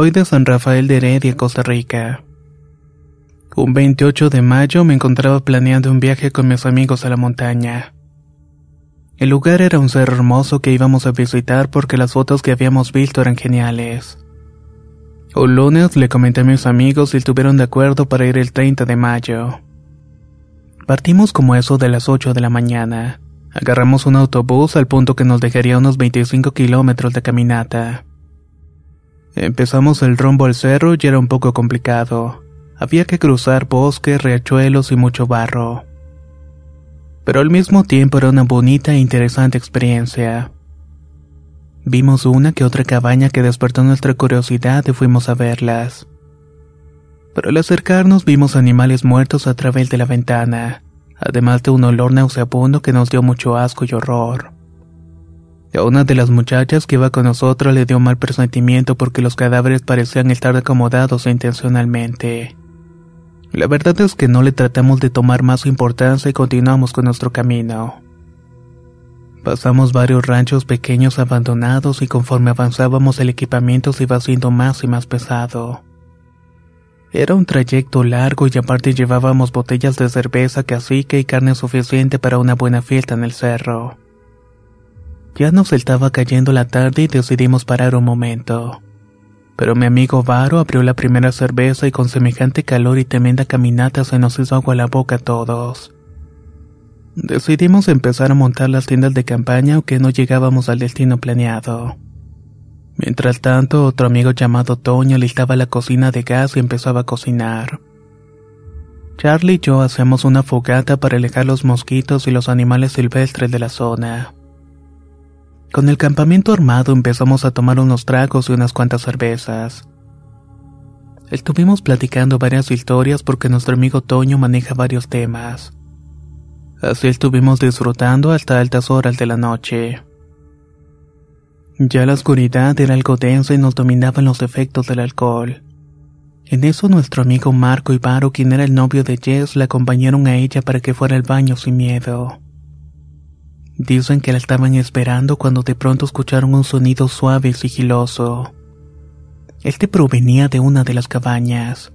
Soy de San Rafael de Heredia, Costa Rica. Un 28 de mayo me encontraba planeando un viaje con mis amigos a la montaña. El lugar era un cerro hermoso que íbamos a visitar porque las fotos que habíamos visto eran geniales. Un lunes le comenté a mis amigos y estuvieron de acuerdo para ir el 30 de mayo. Partimos como eso de las 8 de la mañana. Agarramos un autobús al punto que nos dejaría unos 25 kilómetros de caminata. Empezamos el rumbo al cerro y era un poco complicado. Había que cruzar bosques, riachuelos y mucho barro. Pero al mismo tiempo era una bonita e interesante experiencia. Vimos una que otra cabaña que despertó nuestra curiosidad y fuimos a verlas. Pero al acercarnos vimos animales muertos a través de la ventana, además de un olor nauseabundo que nos dio mucho asco y horror. Una de las muchachas que iba con nosotros le dio mal presentimiento porque los cadáveres parecían estar acomodados intencionalmente. La verdad es que no le tratamos de tomar más importancia y continuamos con nuestro camino. Pasamos varios ranchos pequeños abandonados y conforme avanzábamos el equipamiento se iba haciendo más y más pesado. Era un trayecto largo y aparte llevábamos botellas de cerveza, cacique y carne suficiente para una buena fiesta en el cerro. Ya nos estaba cayendo la tarde y decidimos parar un momento. Pero mi amigo Varo abrió la primera cerveza y con semejante calor y tremenda caminata se nos hizo agua la boca a todos. Decidimos empezar a montar las tiendas de campaña aunque no llegábamos al destino planeado. Mientras tanto, otro amigo llamado Toño listaba la cocina de gas y empezaba a cocinar. Charlie y yo hacemos una fogata para alejar los mosquitos y los animales silvestres de la zona. Con el campamento armado empezamos a tomar unos tragos y unas cuantas cervezas. Estuvimos platicando varias historias porque nuestro amigo Toño maneja varios temas. Así estuvimos disfrutando hasta altas horas de la noche. Ya la oscuridad era algo densa y nos dominaban los efectos del alcohol. En eso nuestro amigo Marco Ibarro, quien era el novio de Jess, la acompañaron a ella para que fuera al baño sin miedo. Dicen que la estaban esperando cuando de pronto escucharon un sonido suave y sigiloso. Este provenía de una de las cabañas.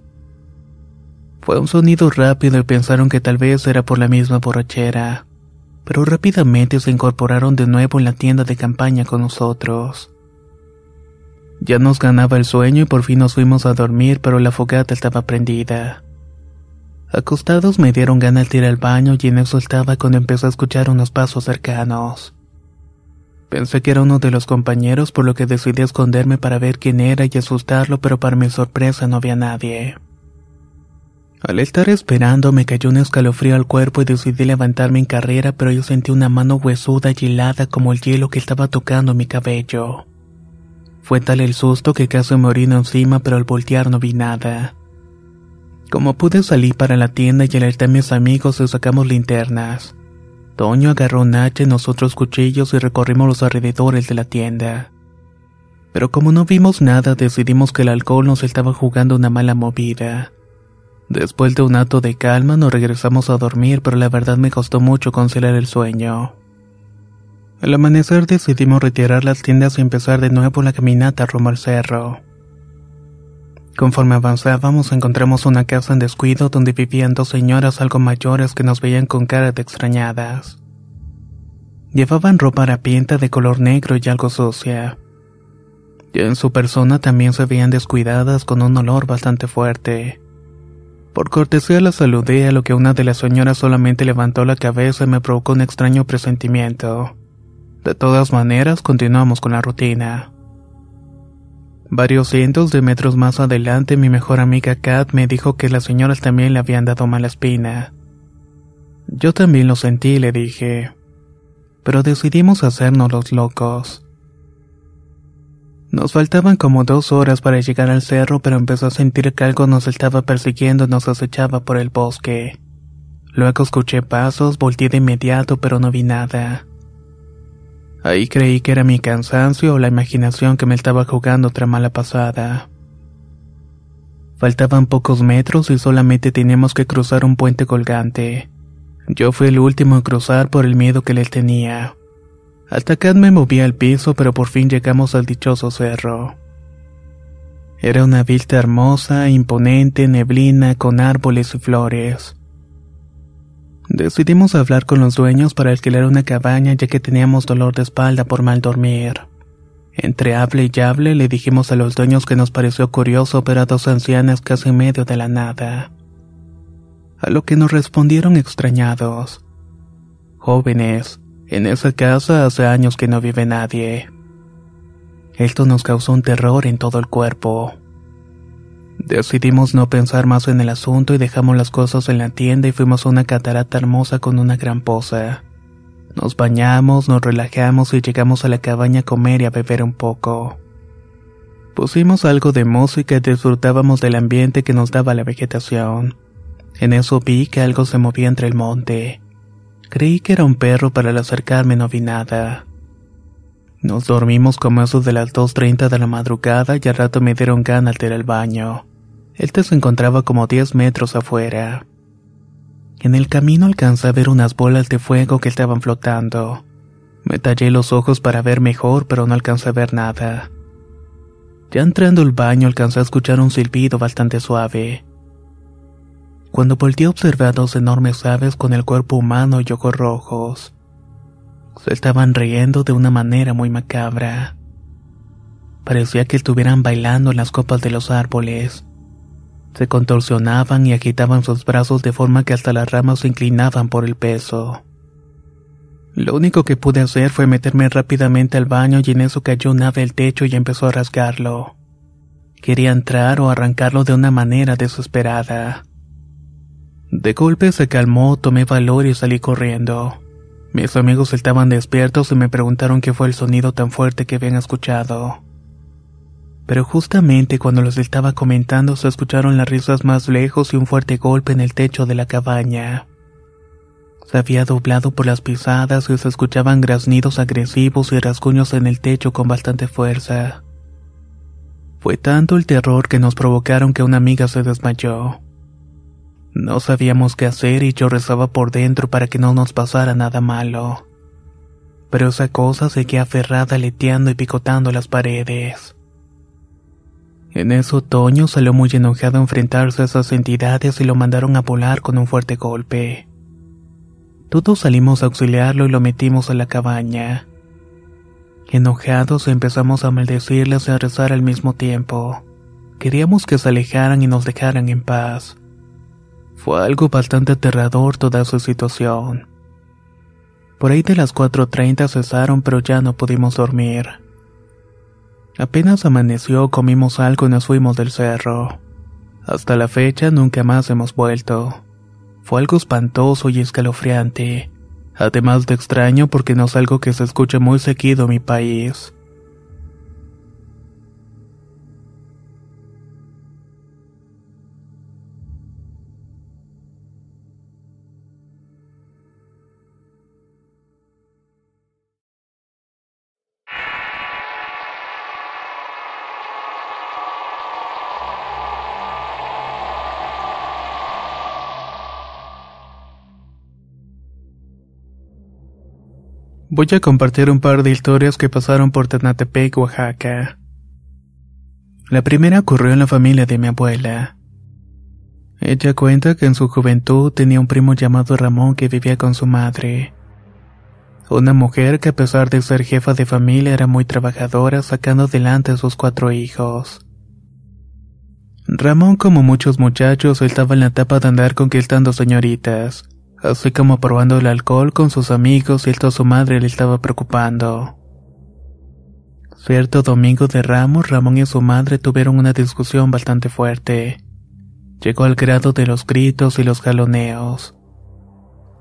Fue un sonido rápido y pensaron que tal vez era por la misma borrachera, pero rápidamente se incorporaron de nuevo en la tienda de campaña con nosotros. Ya nos ganaba el sueño y por fin nos fuimos a dormir, pero la fogata estaba prendida. Acostados me dieron ganas de ir al baño y en eso estaba cuando empecé a escuchar unos pasos cercanos. Pensé que era uno de los compañeros por lo que decidí esconderme para ver quién era y asustarlo, pero para mi sorpresa no había nadie. Al estar esperando me cayó un escalofrío al cuerpo y decidí levantarme en carrera, pero yo sentí una mano huesuda y helada como el hielo que estaba tocando mi cabello. Fue tal el susto que casi me orino encima, pero al voltear no vi nada. Como pude salir para la tienda y alerté a mis amigos y sacamos linternas. Toño agarró un hacha y nosotros cuchillos y recorrimos los alrededores de la tienda. Pero como no vimos nada, decidimos que el alcohol nos estaba jugando una mala movida. Después de un acto de calma nos regresamos a dormir, pero la verdad me costó mucho conciliar el sueño. Al amanecer decidimos retirar las tiendas y empezar de nuevo la caminata rumbo al cerro. Conforme avanzábamos encontramos una casa en descuido donde vivían dos señoras algo mayores que nos veían con cara de extrañadas. Llevaban ropa harapienta de color negro y algo sucia. Y en su persona también se veían descuidadas con un olor bastante fuerte. Por cortesía la saludé a lo que una de las señoras solamente levantó la cabeza y me provocó un extraño presentimiento. De todas maneras, continuamos con la rutina. Varios cientos de metros más adelante, mi mejor amiga Kat me dijo que las señoras también le habían dado mala espina. Yo también lo sentí, le dije. Pero decidimos hacernos los locos. Nos faltaban como dos horas para llegar al cerro, pero empezó a sentir que algo nos estaba persiguiendo y nos acechaba por el bosque. Luego escuché pasos, volteé de inmediato, pero no vi nada. Ahí creí que era mi cansancio o la imaginación que me estaba jugando otra mala pasada. Faltaban pocos metros y solamente teníamos que cruzar un puente colgante. Yo fui el último en cruzar por el miedo que le tenía. Acá me moví al piso, pero por fin llegamos al dichoso cerro. Era una vista hermosa, imponente, neblina, con árboles y flores. Decidimos hablar con los dueños para alquilar una cabaña ya que teníamos dolor de espalda por mal dormir. Entre hable y hable le dijimos a los dueños que nos pareció curioso ver a dos ancianas casi en medio de la nada. A lo que nos respondieron extrañados. Jóvenes, en esa casa hace años que no vive nadie. Esto nos causó un terror en todo el cuerpo. Decidimos no pensar más en el asunto y dejamos las cosas en la tienda y fuimos a una catarata hermosa con una gran poza. Nos bañamos, nos relajamos y llegamos a la cabaña a comer y a beber un poco. Pusimos algo de música y disfrutábamos del ambiente que nos daba la vegetación. En eso vi que algo se movía entre el monte. Creí que era un perro, pero al acercarme no vi nada. Nos dormimos como eso de las 2.30 de la madrugada y al rato me dieron ganas de ir al baño. Este se encontraba como 10 metros afuera. En el camino alcancé a ver unas bolas de fuego que estaban flotando. Me tallé los ojos para ver mejor, pero no alcancé a ver nada. Ya entrando al baño alcancé a escuchar un silbido bastante suave. Cuando volteé observé a dos enormes aves con el cuerpo humano y ojos rojos. Se estaban riendo de una manera muy macabra. Parecía que estuvieran bailando en las copas de los árboles. Se contorsionaban y agitaban sus brazos de forma que hasta las ramas se inclinaban por el peso. Lo único que pude hacer fue meterme rápidamente al baño y en eso cayó un ave al techo y empezó a rasgarlo. Quería entrar o arrancarlo de una manera desesperada. De golpe se calmó, tomé valor y salí corriendo. Mis amigos estaban despiertos y me preguntaron qué fue el sonido tan fuerte que habían escuchado. Pero justamente cuando los estaba comentando se escucharon las risas más lejos y un fuerte golpe en el techo de la cabaña. Se había doblado por las pisadas y se escuchaban graznidos agresivos y rasguños en el techo con bastante fuerza. Fue tanto el terror que nos provocaron que una amiga se desmayó. No sabíamos qué hacer y yo rezaba por dentro para que no nos pasara nada malo. Pero esa cosa seguía aferrada leteando y picotando las paredes. En ese otoño salió muy enojado a enfrentarse a esas entidades y lo mandaron a volar con un fuerte golpe. Todos salimos a auxiliarlo y lo metimos a la cabaña. Enojados empezamos a maldecirles y a rezar al mismo tiempo. Queríamos que se alejaran y nos dejaran en paz. Fue algo bastante aterrador toda su situación. Por ahí de las 4.30 cesaron pero ya no pudimos dormir. Apenas amaneció comimos algo y nos fuimos del cerro. Hasta la fecha nunca más hemos vuelto. Fue algo espantoso y escalofriante, además de extraño porque no es algo que se escuche muy seguido en mi país. Voy a compartir un par de historias que pasaron por Ternatepec, Oaxaca. La primera ocurrió en la familia de mi abuela. Ella cuenta que en su juventud tenía un primo llamado Ramón que vivía con su madre. Una mujer que a pesar de ser jefa de familia era muy trabajadora sacando adelante a sus cuatro hijos. Ramón, como muchos muchachos, estaba en la etapa de andar conquistando señoritas, así como probando el alcohol con sus amigos y esto a su madre le estaba preocupando. Cierto domingo de Ramos, Ramón y su madre tuvieron una discusión bastante fuerte. Llegó al grado de los gritos y los jaloneos.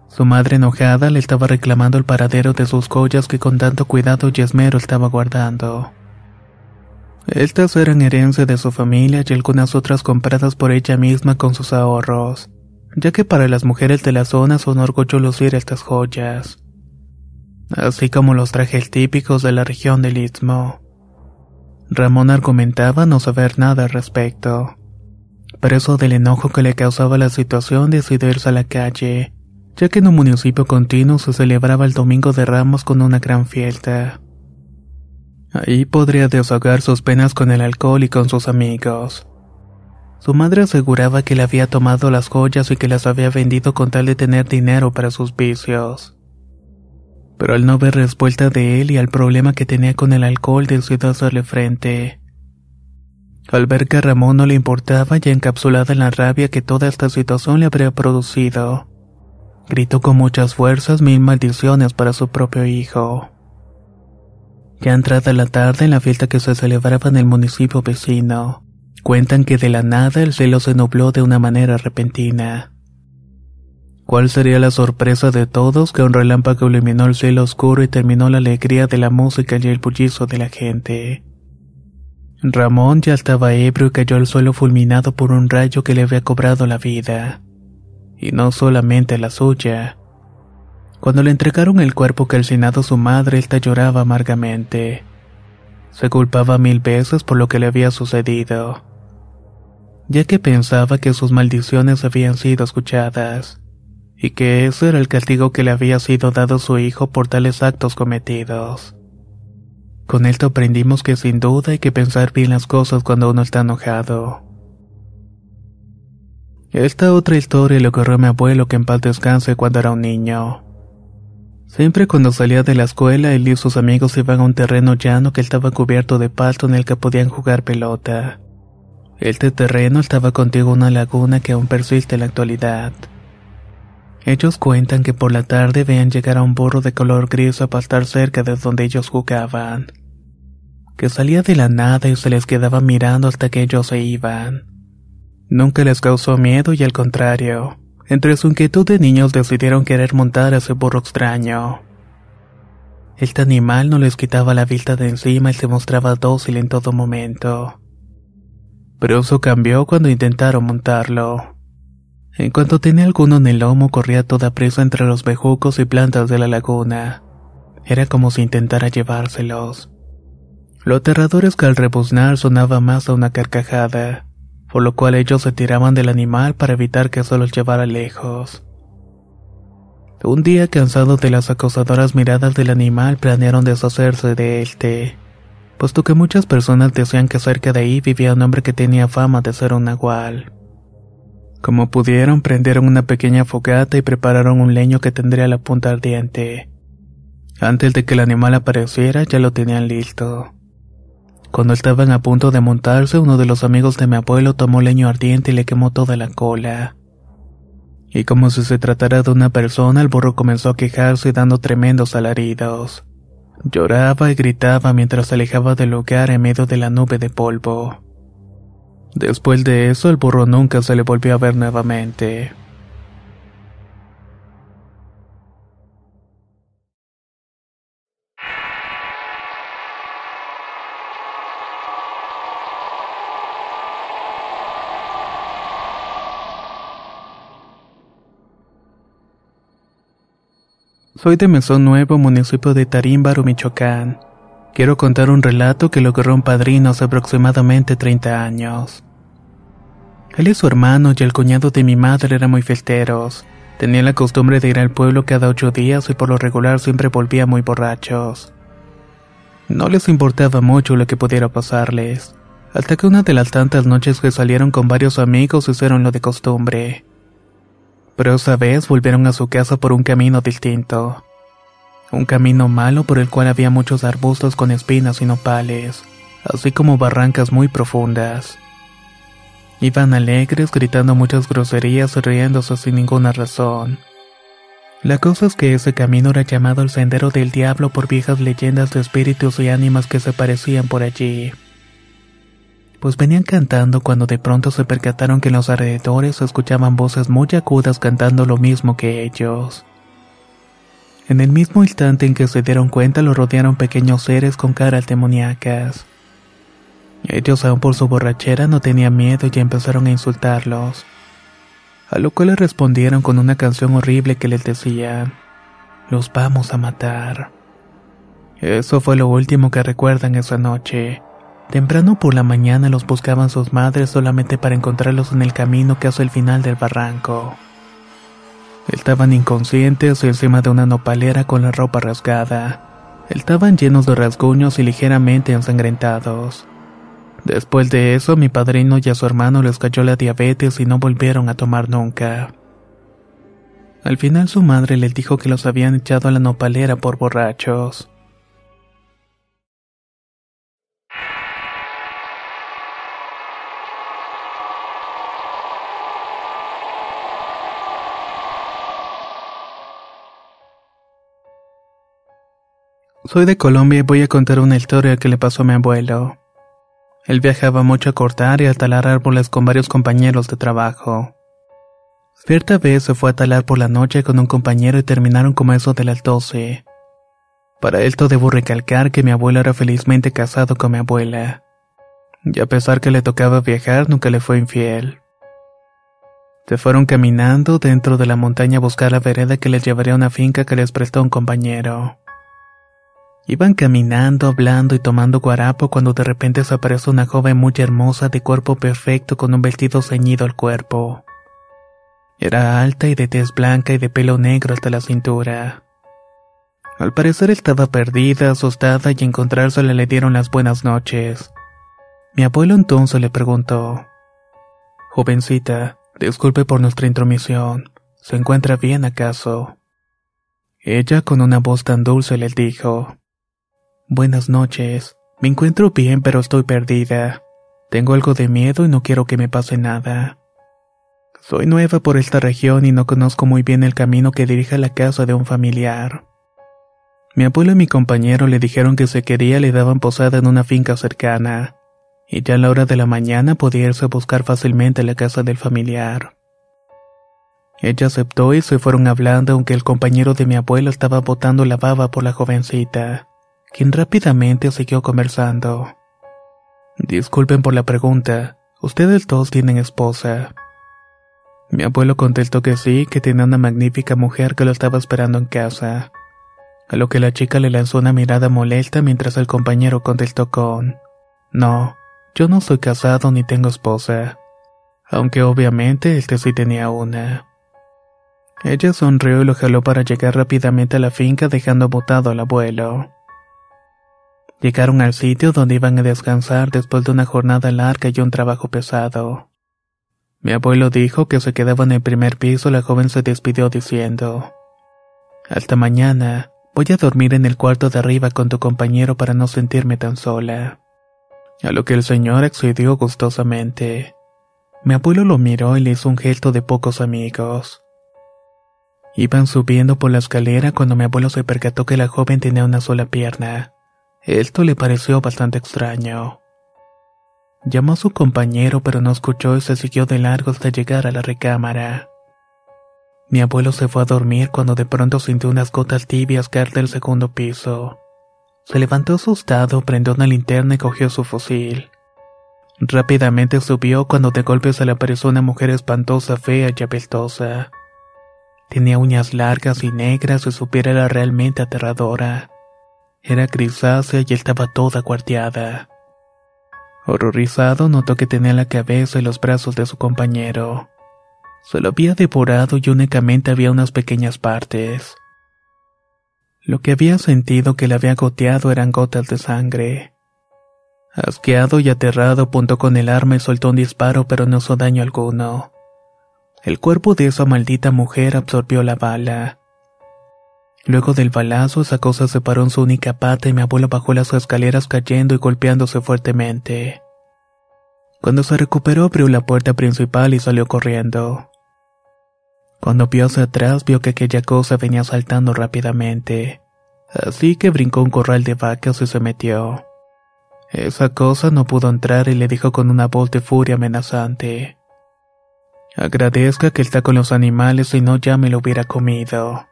Su madre enojada le estaba reclamando el paradero de sus joyas que con tanto cuidado y esmero estaba guardando. Estas eran herencia de su familia y algunas otras compradas por ella misma con sus ahorros, ya que para las mujeres de la zona son orgullo lucir estas joyas, así como los trajes típicos de la región del Istmo. Ramón argumentaba no saber nada al respecto. Preso del enojo que le causaba la situación, decidió irse a la calle, ya que en un municipio continuo se celebraba el Domingo de Ramos con una gran fiesta. Ahí podría desahogar sus penas con el alcohol y con sus amigos. Su madre aseguraba que le había tomado las joyas y que las había vendido con tal de tener dinero para sus vicios. Pero al no ver respuesta de él y al problema que tenía con el alcohol decidió hacerle frente. Al ver que a Ramón no le importaba ya encapsulada en la rabia que toda esta situación le habría producido, gritó con muchas fuerzas mil maldiciones para su propio hijo. Ya entrada la tarde en la fiesta que se celebraba en el municipio vecino, cuentan que de la nada el cielo se nubló de una manera repentina. ¿Cuál sería la sorpresa de todos que un relámpago iluminó el cielo oscuro y terminó la alegría de la música y el bullizo de la gente? Ramón ya estaba ebrio y cayó al suelo fulminado por un rayo que le había cobrado la vida. Y no solamente la suya, cuando le entregaron el cuerpo calcinado a su madre, esta lloraba amargamente. Se culpaba mil veces por lo que le había sucedido, ya que pensaba que sus maldiciones habían sido escuchadas, y que ese era el castigo que le había sido dado su hijo por tales actos cometidos. Con esto aprendimos que sin duda hay que pensar bien las cosas cuando uno está enojado. Esta otra historia le ocurrió a mi abuelo que en paz descanse cuando era un niño. Siempre cuando salía de la escuela, él y sus amigos iban a un terreno llano que estaba cubierto de pasto en el que podían jugar pelota. Este terreno estaba contigo una laguna que aún persiste en la actualidad. Ellos cuentan que por la tarde veían llegar a un burro de color gris a pastar cerca de donde ellos jugaban. Que salía de la nada y se les quedaba mirando hasta que ellos se iban. Nunca les causó miedo y al contrario, entre su inquietud de niños decidieron querer montar a ese burro extraño. Este animal no les quitaba la vista de encima y se mostraba dócil en todo momento. Pero eso cambió cuando intentaron montarlo. En cuanto tenía alguno en el lomo corría toda presa entre los bejucos y plantas de la laguna. Era como si intentara llevárselos. Lo aterrador es que al rebuznar sonaba más a una carcajada por lo cual ellos se tiraban del animal para evitar que se los llevara lejos. Un día, cansados de las acosadoras miradas del animal, planearon deshacerse de este, puesto que muchas personas decían que cerca de ahí vivía un hombre que tenía fama de ser un nahual. Como pudieron, prendieron una pequeña fogata y prepararon un leño que tendría la punta ardiente. Antes de que el animal apareciera, ya lo tenían listo. Cuando estaban a punto de montarse, uno de los amigos de mi abuelo tomó leño ardiente y le quemó toda la cola. Y como si se tratara de una persona, el burro comenzó a quejarse dando tremendos alaridos. Lloraba y gritaba mientras se alejaba del lugar en medio de la nube de polvo. Después de eso, el burro nunca se le volvió a ver nuevamente. Soy de Mesón Nuevo, municipio de Tarímbaro, Michoacán. Quiero contar un relato que logró un padrino hace aproximadamente 30 años. Él y su hermano y el cuñado de mi madre eran muy fiesteros, Tenía la costumbre de ir al pueblo cada ocho días y por lo regular siempre volvía muy borrachos. No les importaba mucho lo que pudiera pasarles, hasta que una de las tantas noches que salieron con varios amigos hicieron lo de costumbre. Pero esa vez volvieron a su casa por un camino distinto. Un camino malo por el cual había muchos arbustos con espinas y nopales, así como barrancas muy profundas. Iban alegres, gritando muchas groserías y riéndose sin ninguna razón. La cosa es que ese camino era llamado el Sendero del Diablo por viejas leyendas de espíritus y ánimas que se parecían por allí. Pues venían cantando cuando de pronto se percataron que en los alrededores escuchaban voces muy agudas cantando lo mismo que ellos. En el mismo instante en que se dieron cuenta lo rodearon pequeños seres con caras demoníacas. Ellos aún por su borrachera no tenían miedo y empezaron a insultarlos a lo cual le respondieron con una canción horrible que les decía, los vamos a matar. Eso fue lo último que recuerdan esa noche. Temprano por la mañana los buscaban sus madres solamente para encontrarlos en el camino que hace el final del barranco. Estaban inconscientes encima de una nopalera con la ropa rasgada. Estaban llenos de rasguños y ligeramente ensangrentados. Después de eso, mi padrino y a su hermano les cayó la diabetes y no volvieron a tomar nunca. Al final su madre les dijo que los habían echado a la nopalera por borrachos. Soy de Colombia y voy a contar una historia que le pasó a mi abuelo. Él viajaba mucho a cortar y a talar árboles con varios compañeros de trabajo. Cierta vez se fue a talar por la noche con un compañero y terminaron como eso de las doce. Para esto debo recalcar que mi abuelo era felizmente casado con mi abuela. Y a pesar que le tocaba viajar, nunca le fue infiel. Se fueron caminando dentro de la montaña a buscar la vereda que les llevaría a una finca que les prestó un compañero. Iban caminando, hablando y tomando guarapo cuando de repente apareció una joven muy hermosa de cuerpo perfecto con un vestido ceñido al cuerpo. Era alta y de tez blanca y de pelo negro hasta la cintura. Al parecer estaba perdida, asustada y encontrársela le dieron las buenas noches. Mi abuelo entonces le preguntó, Jovencita, disculpe por nuestra intromisión, ¿se encuentra bien acaso? Ella con una voz tan dulce le dijo, Buenas noches. Me encuentro bien, pero estoy perdida. Tengo algo de miedo y no quiero que me pase nada. Soy nueva por esta región y no conozco muy bien el camino que dirige a la casa de un familiar. Mi abuelo y mi compañero le dijeron que si quería le daban posada en una finca cercana, y ya a la hora de la mañana podía irse a buscar fácilmente la casa del familiar. Ella aceptó y se fueron hablando aunque el compañero de mi abuelo estaba botando la baba por la jovencita quien rápidamente siguió conversando. Disculpen por la pregunta, ¿ustedes todos tienen esposa? Mi abuelo contestó que sí, que tenía una magnífica mujer que lo estaba esperando en casa. A lo que la chica le lanzó una mirada molesta mientras el compañero contestó con, No, yo no soy casado ni tengo esposa. Aunque obviamente este sí tenía una. Ella sonrió y lo jaló para llegar rápidamente a la finca dejando botado al abuelo. Llegaron al sitio donde iban a descansar después de una jornada larga y un trabajo pesado. Mi abuelo dijo que se quedaba en el primer piso, la joven se despidió diciendo, Hasta mañana, voy a dormir en el cuarto de arriba con tu compañero para no sentirme tan sola. A lo que el señor accedió gustosamente. Mi abuelo lo miró y le hizo un gesto de pocos amigos. Iban subiendo por la escalera cuando mi abuelo se percató que la joven tenía una sola pierna. Esto le pareció bastante extraño. Llamó a su compañero pero no escuchó y se siguió de largo hasta llegar a la recámara. Mi abuelo se fue a dormir cuando de pronto sintió unas gotas tibias caer del segundo piso. Se levantó asustado, prendió una linterna y cogió su fusil. Rápidamente subió cuando de golpe se le apareció una mujer espantosa, fea y apestosa. Tenía uñas largas y negras y su piel era realmente aterradora. Era grisácea y estaba toda cuarteada. Horrorizado notó que tenía la cabeza y los brazos de su compañero. Se lo había devorado y únicamente había unas pequeñas partes. Lo que había sentido que le había goteado eran gotas de sangre. Asqueado y aterrado apuntó con el arma y soltó un disparo pero no hizo daño alguno. El cuerpo de esa maldita mujer absorbió la bala. Luego del balazo, esa cosa se paró en su única pata y mi abuelo bajó las escaleras cayendo y golpeándose fuertemente. Cuando se recuperó abrió la puerta principal y salió corriendo. Cuando vio hacia atrás vio que aquella cosa venía saltando rápidamente, así que brincó un corral de vacas y se metió. Esa cosa no pudo entrar y le dijo con una voz de furia amenazante. Agradezca que está con los animales y no ya me lo hubiera comido.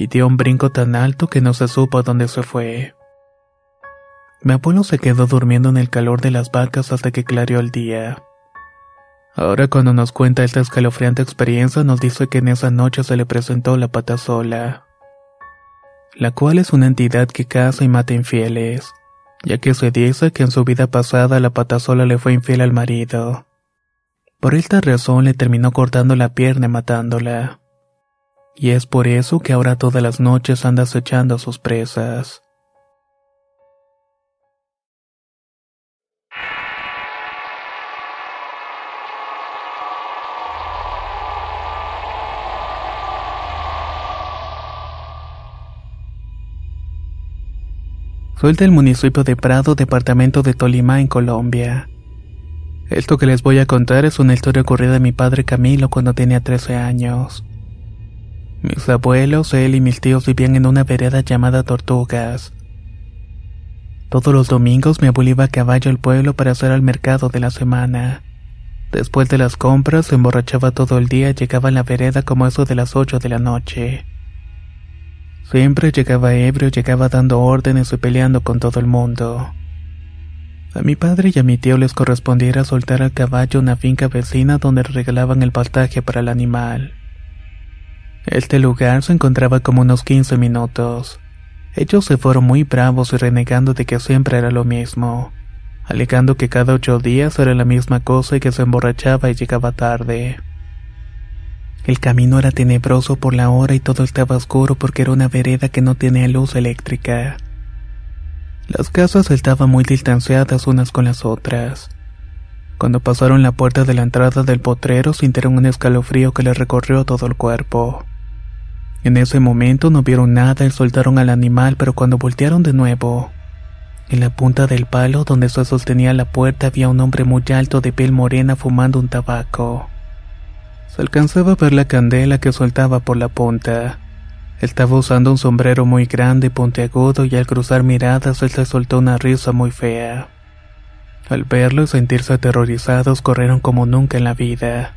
Y dio un brinco tan alto que no se supo a dónde se fue. Mi abuelo se quedó durmiendo en el calor de las vacas hasta que clareó el día. Ahora cuando nos cuenta esta escalofriante experiencia nos dice que en esa noche se le presentó la patasola, la cual es una entidad que caza y mata infieles, ya que se dice que en su vida pasada la patasola le fue infiel al marido. Por esta razón le terminó cortando la pierna y matándola. Y es por eso que ahora todas las noches anda acechando a sus presas. Soy del municipio de Prado, departamento de Tolima, en Colombia. Esto que les voy a contar es una historia ocurrida de mi padre Camilo cuando tenía 13 años. Mis abuelos, él y mis tíos vivían en una vereda llamada Tortugas. Todos los domingos mi abuelo iba a caballo al pueblo para hacer al mercado de la semana. Después de las compras se emborrachaba todo el día y llegaba a la vereda como eso de las 8 de la noche. Siempre llegaba ebrio, llegaba dando órdenes y peleando con todo el mundo. A mi padre y a mi tío les correspondiera soltar al caballo una finca vecina donde regalaban el pastaje para el animal. Este lugar se encontraba como unos 15 minutos. Ellos se fueron muy bravos y renegando de que siempre era lo mismo, alegando que cada ocho días era la misma cosa y que se emborrachaba y llegaba tarde. El camino era tenebroso por la hora y todo estaba oscuro porque era una vereda que no tenía luz eléctrica. Las casas estaban muy distanciadas unas con las otras. Cuando pasaron la puerta de la entrada del potrero sintieron un escalofrío que les recorrió todo el cuerpo. En ese momento no vieron nada y soltaron al animal, pero cuando voltearon de nuevo, en la punta del palo donde se sostenía la puerta había un hombre muy alto de piel morena fumando un tabaco. Se alcanzaba a ver la candela que soltaba por la punta. Estaba usando un sombrero muy grande y puntiagudo y al cruzar miradas él se soltó una risa muy fea. Al verlo y sentirse aterrorizados corrieron como nunca en la vida.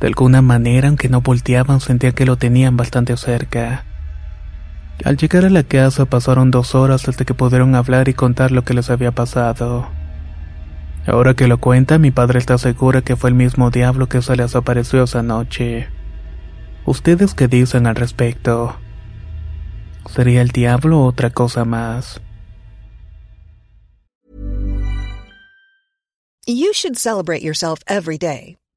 De alguna manera, aunque no volteaban, sentía que lo tenían bastante cerca. Al llegar a la casa pasaron dos horas hasta que pudieron hablar y contar lo que les había pasado. Ahora que lo cuenta, mi padre está seguro que fue el mismo diablo que se les apareció esa noche. ¿Ustedes qué dicen al respecto? ¿Sería el diablo o otra cosa más? You should celebrate yourself every day,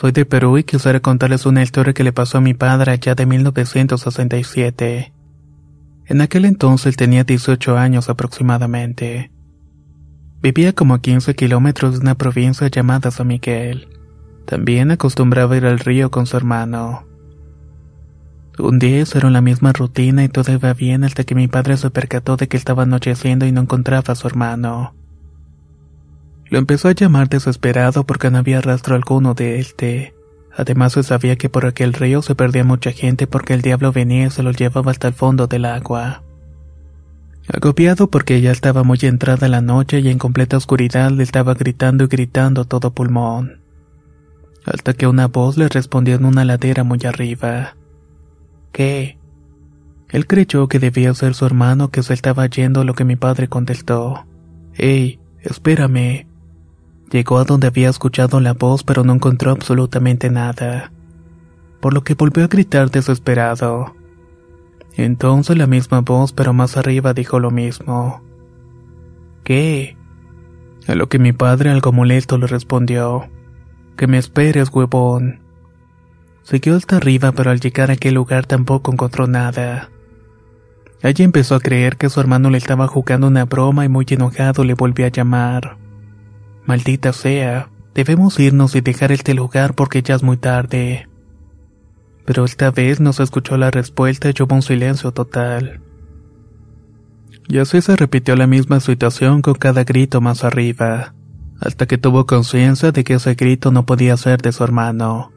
Soy de Perú y quisiera contarles una historia que le pasó a mi padre allá de 1967. En aquel entonces tenía 18 años aproximadamente. Vivía como a 15 kilómetros de una provincia llamada San Miguel. También acostumbraba ir al río con su hermano. Un día hicieron la misma rutina y todo iba bien hasta que mi padre se percató de que estaba anocheciendo y no encontraba a su hermano. Lo empezó a llamar desesperado porque no había rastro alguno de este. Además se sabía que por aquel río se perdía mucha gente porque el diablo venía y se lo llevaba hasta el fondo del agua. Agobiado porque ya estaba muy entrada la noche y en completa oscuridad le estaba gritando y gritando todo pulmón. Hasta que una voz le respondió en una ladera muy arriba. ¿Qué? Él creyó que debía ser su hermano que se estaba yendo lo que mi padre contestó. Ey, espérame. Llegó a donde había escuchado la voz pero no encontró absolutamente nada, por lo que volvió a gritar desesperado. Entonces la misma voz pero más arriba dijo lo mismo. ¿Qué? A lo que mi padre algo molesto le respondió. Que me esperes, huevón. Siguió hasta arriba pero al llegar a aquel lugar tampoco encontró nada. Allí empezó a creer que su hermano le estaba jugando una broma y muy enojado le volvió a llamar. Maldita sea, debemos irnos y dejar este lugar porque ya es muy tarde. Pero esta vez no se escuchó la respuesta y hubo un silencio total. Y así se repitió la misma situación con cada grito más arriba, hasta que tuvo conciencia de que ese grito no podía ser de su hermano.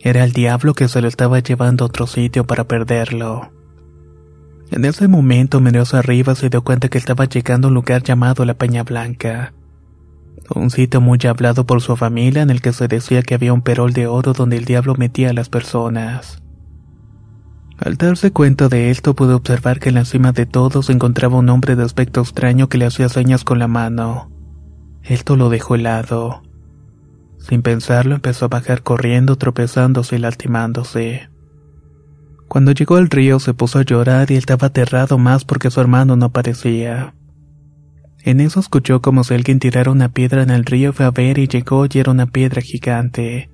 Era el diablo que se lo estaba llevando a otro sitio para perderlo. En ese momento miró arriba se dio cuenta que estaba llegando a un lugar llamado la Peña Blanca un sitio muy hablado por su familia en el que se decía que había un perol de oro donde el diablo metía a las personas. Al darse cuenta de esto pudo observar que en la cima de todo se encontraba un hombre de aspecto extraño que le hacía señas con la mano. Esto lo dejó helado. Sin pensarlo empezó a bajar corriendo, tropezándose y lastimándose. Cuando llegó al río se puso a llorar y estaba aterrado más porque su hermano no aparecía. En eso escuchó como si alguien tirara una piedra en el río, fue a ver y llegó y era una piedra gigante.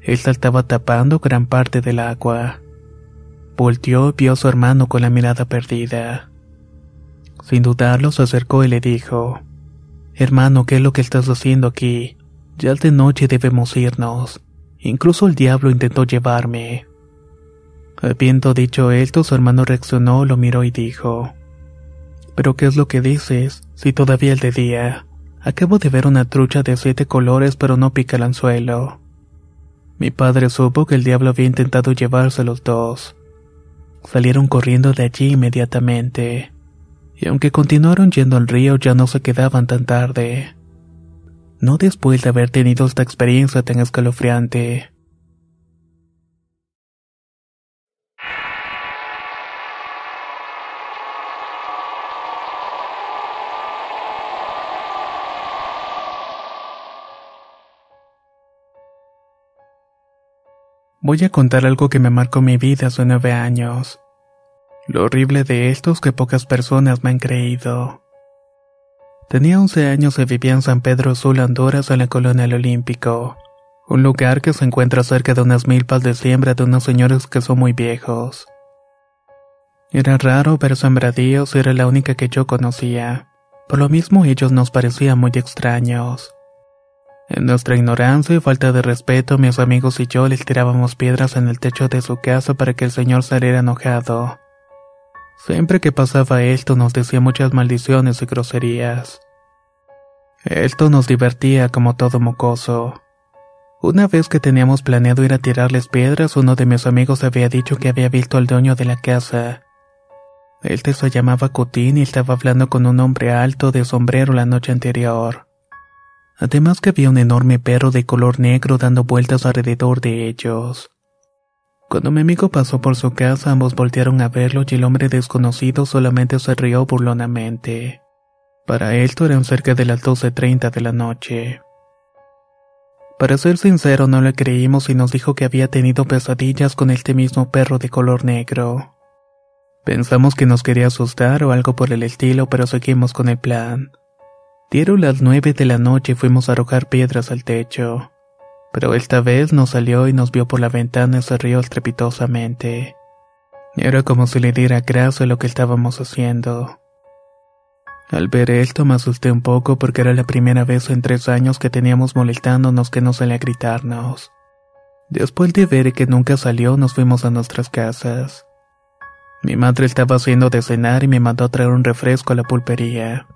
Esta estaba tapando gran parte del agua. volteó y vio a su hermano con la mirada perdida. Sin dudarlo, se acercó y le dijo, Hermano, ¿qué es lo que estás haciendo aquí? Ya de noche debemos irnos. Incluso el diablo intentó llevarme. Habiendo dicho esto, su hermano reaccionó, lo miró y dijo, ¿Pero qué es lo que dices? Si todavía es de día. Acabo de ver una trucha de siete colores, pero no pica el anzuelo. Mi padre supo que el diablo había intentado llevarse los dos. Salieron corriendo de allí inmediatamente. Y aunque continuaron yendo al río, ya no se quedaban tan tarde. No después de haber tenido esta experiencia tan escalofriante. Voy a contar algo que me marcó mi vida hace nueve años. Lo horrible de esto es que pocas personas me han creído. Tenía once años y vivía en San Pedro Sula, Honduras, en la colonia Olímpico, un lugar que se encuentra cerca de unas milpas de siembra de unos señores que son muy viejos. Era raro ver sembradíos y era la única que yo conocía. Por lo mismo ellos nos parecían muy extraños. En nuestra ignorancia y falta de respeto, mis amigos y yo les tirábamos piedras en el techo de su casa para que el señor saliera enojado. Siempre que pasaba esto nos decía muchas maldiciones y groserías. Esto nos divertía como todo mocoso. Una vez que teníamos planeado ir a tirarles piedras, uno de mis amigos había dicho que había visto al dueño de la casa. Este se llamaba Cutín y estaba hablando con un hombre alto de sombrero la noche anterior. Además que había un enorme perro de color negro dando vueltas alrededor de ellos. Cuando mi amigo pasó por su casa, ambos voltearon a verlo y el hombre desconocido solamente se rió burlonamente. Para esto eran cerca de las 12.30 de la noche. Para ser sincero, no le creímos y nos dijo que había tenido pesadillas con este mismo perro de color negro. Pensamos que nos quería asustar o algo por el estilo, pero seguimos con el plan. Dieron las nueve de la noche y fuimos a arrojar piedras al techo. Pero esta vez nos salió y nos vio por la ventana y se rió estrepitosamente. Era como si le diera gracia lo que estábamos haciendo. Al ver esto me asusté un poco porque era la primera vez en tres años que teníamos molestándonos que no salía a gritarnos. Después de ver que nunca salió, nos fuimos a nuestras casas. Mi madre estaba haciendo de cenar y me mandó a traer un refresco a la pulpería.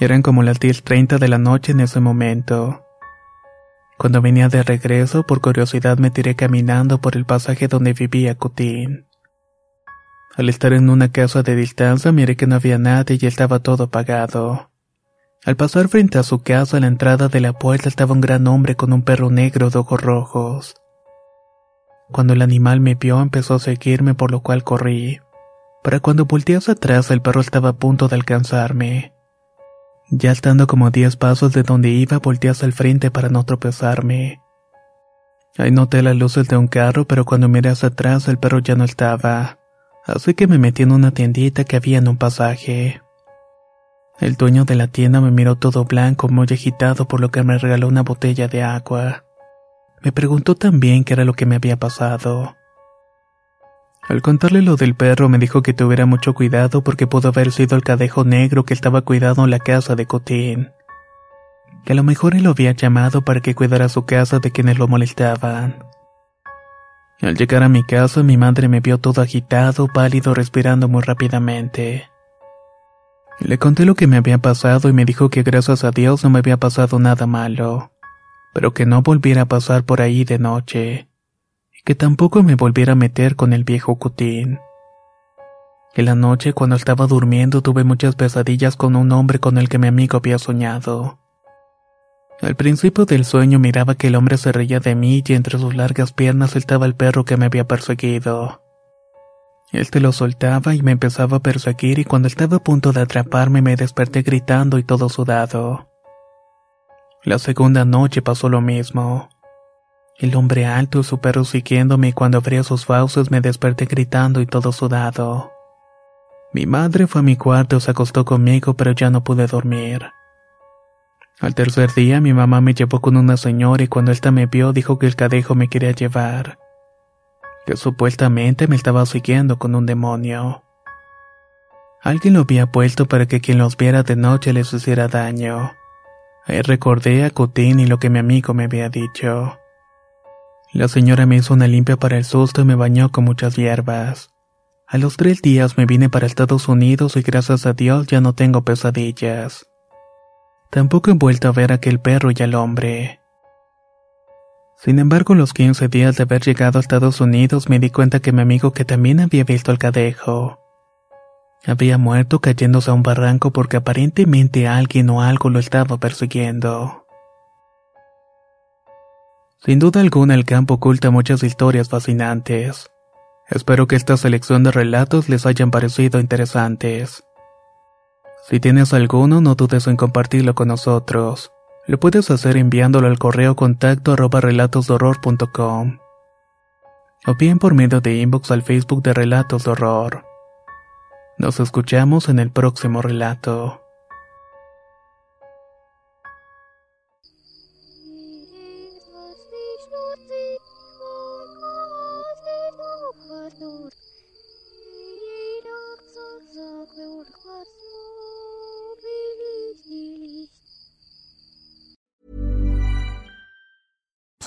Eran como las 10.30 de la noche en ese momento. Cuando venía de regreso, por curiosidad me tiré caminando por el pasaje donde vivía Cutín. Al estar en una casa de distancia miré que no había nadie y estaba todo apagado. Al pasar frente a su casa, a la entrada de la puerta estaba un gran hombre con un perro negro de ojos rojos. Cuando el animal me vio empezó a seguirme por lo cual corrí. Para cuando volteé hacia atrás el perro estaba a punto de alcanzarme. Ya estando como diez pasos de donde iba, volteé hacia el frente para no tropezarme. Ahí noté las luces de un carro, pero cuando miré hacia atrás el perro ya no estaba. Así que me metí en una tiendita que había en un pasaje. El dueño de la tienda me miró todo blanco, muy agitado, por lo que me regaló una botella de agua. Me preguntó también qué era lo que me había pasado. Al contarle lo del perro me dijo que tuviera mucho cuidado porque pudo haber sido el cadejo negro que estaba cuidando en la casa de Cotín. Que a lo mejor él lo había llamado para que cuidara su casa de quienes lo molestaban. Al llegar a mi casa mi madre me vio todo agitado, pálido, respirando muy rápidamente. Le conté lo que me había pasado y me dijo que gracias a Dios no me había pasado nada malo, pero que no volviera a pasar por ahí de noche que tampoco me volviera a meter con el viejo Cutín. En la noche, cuando estaba durmiendo, tuve muchas pesadillas con un hombre con el que mi amigo había soñado. Al principio del sueño miraba que el hombre se reía de mí y entre sus largas piernas estaba el perro que me había perseguido. Este lo soltaba y me empezaba a perseguir y cuando estaba a punto de atraparme me desperté gritando y todo sudado. La segunda noche pasó lo mismo. El hombre alto y su perro siguiéndome y cuando abría sus fauces me desperté gritando y todo sudado. Mi madre fue a mi cuarto, se acostó conmigo, pero ya no pude dormir. Al tercer día mi mamá me llevó con una señora y cuando ésta me vio dijo que el cadejo me quería llevar. que supuestamente me estaba siguiendo con un demonio. Alguien lo había puesto para que quien los viera de noche les hiciera daño. Ahí recordé a Cutín y lo que mi amigo me había dicho. La señora me hizo una limpia para el susto y me bañó con muchas hierbas. A los tres días me vine para Estados Unidos y gracias a Dios ya no tengo pesadillas. Tampoco he vuelto a ver a aquel perro y al hombre. Sin embargo, los 15 días de haber llegado a Estados Unidos me di cuenta que mi amigo que también había visto al cadejo había muerto cayéndose a un barranco porque aparentemente alguien o algo lo estaba persiguiendo. Sin duda alguna el campo oculta muchas historias fascinantes. Espero que esta selección de relatos les hayan parecido interesantes. Si tienes alguno, no dudes en compartirlo con nosotros. Lo puedes hacer enviándolo al correo contacto arroba relatosdorror.com o bien por medio de inbox al Facebook de Relatos de Horror. Nos escuchamos en el próximo relato.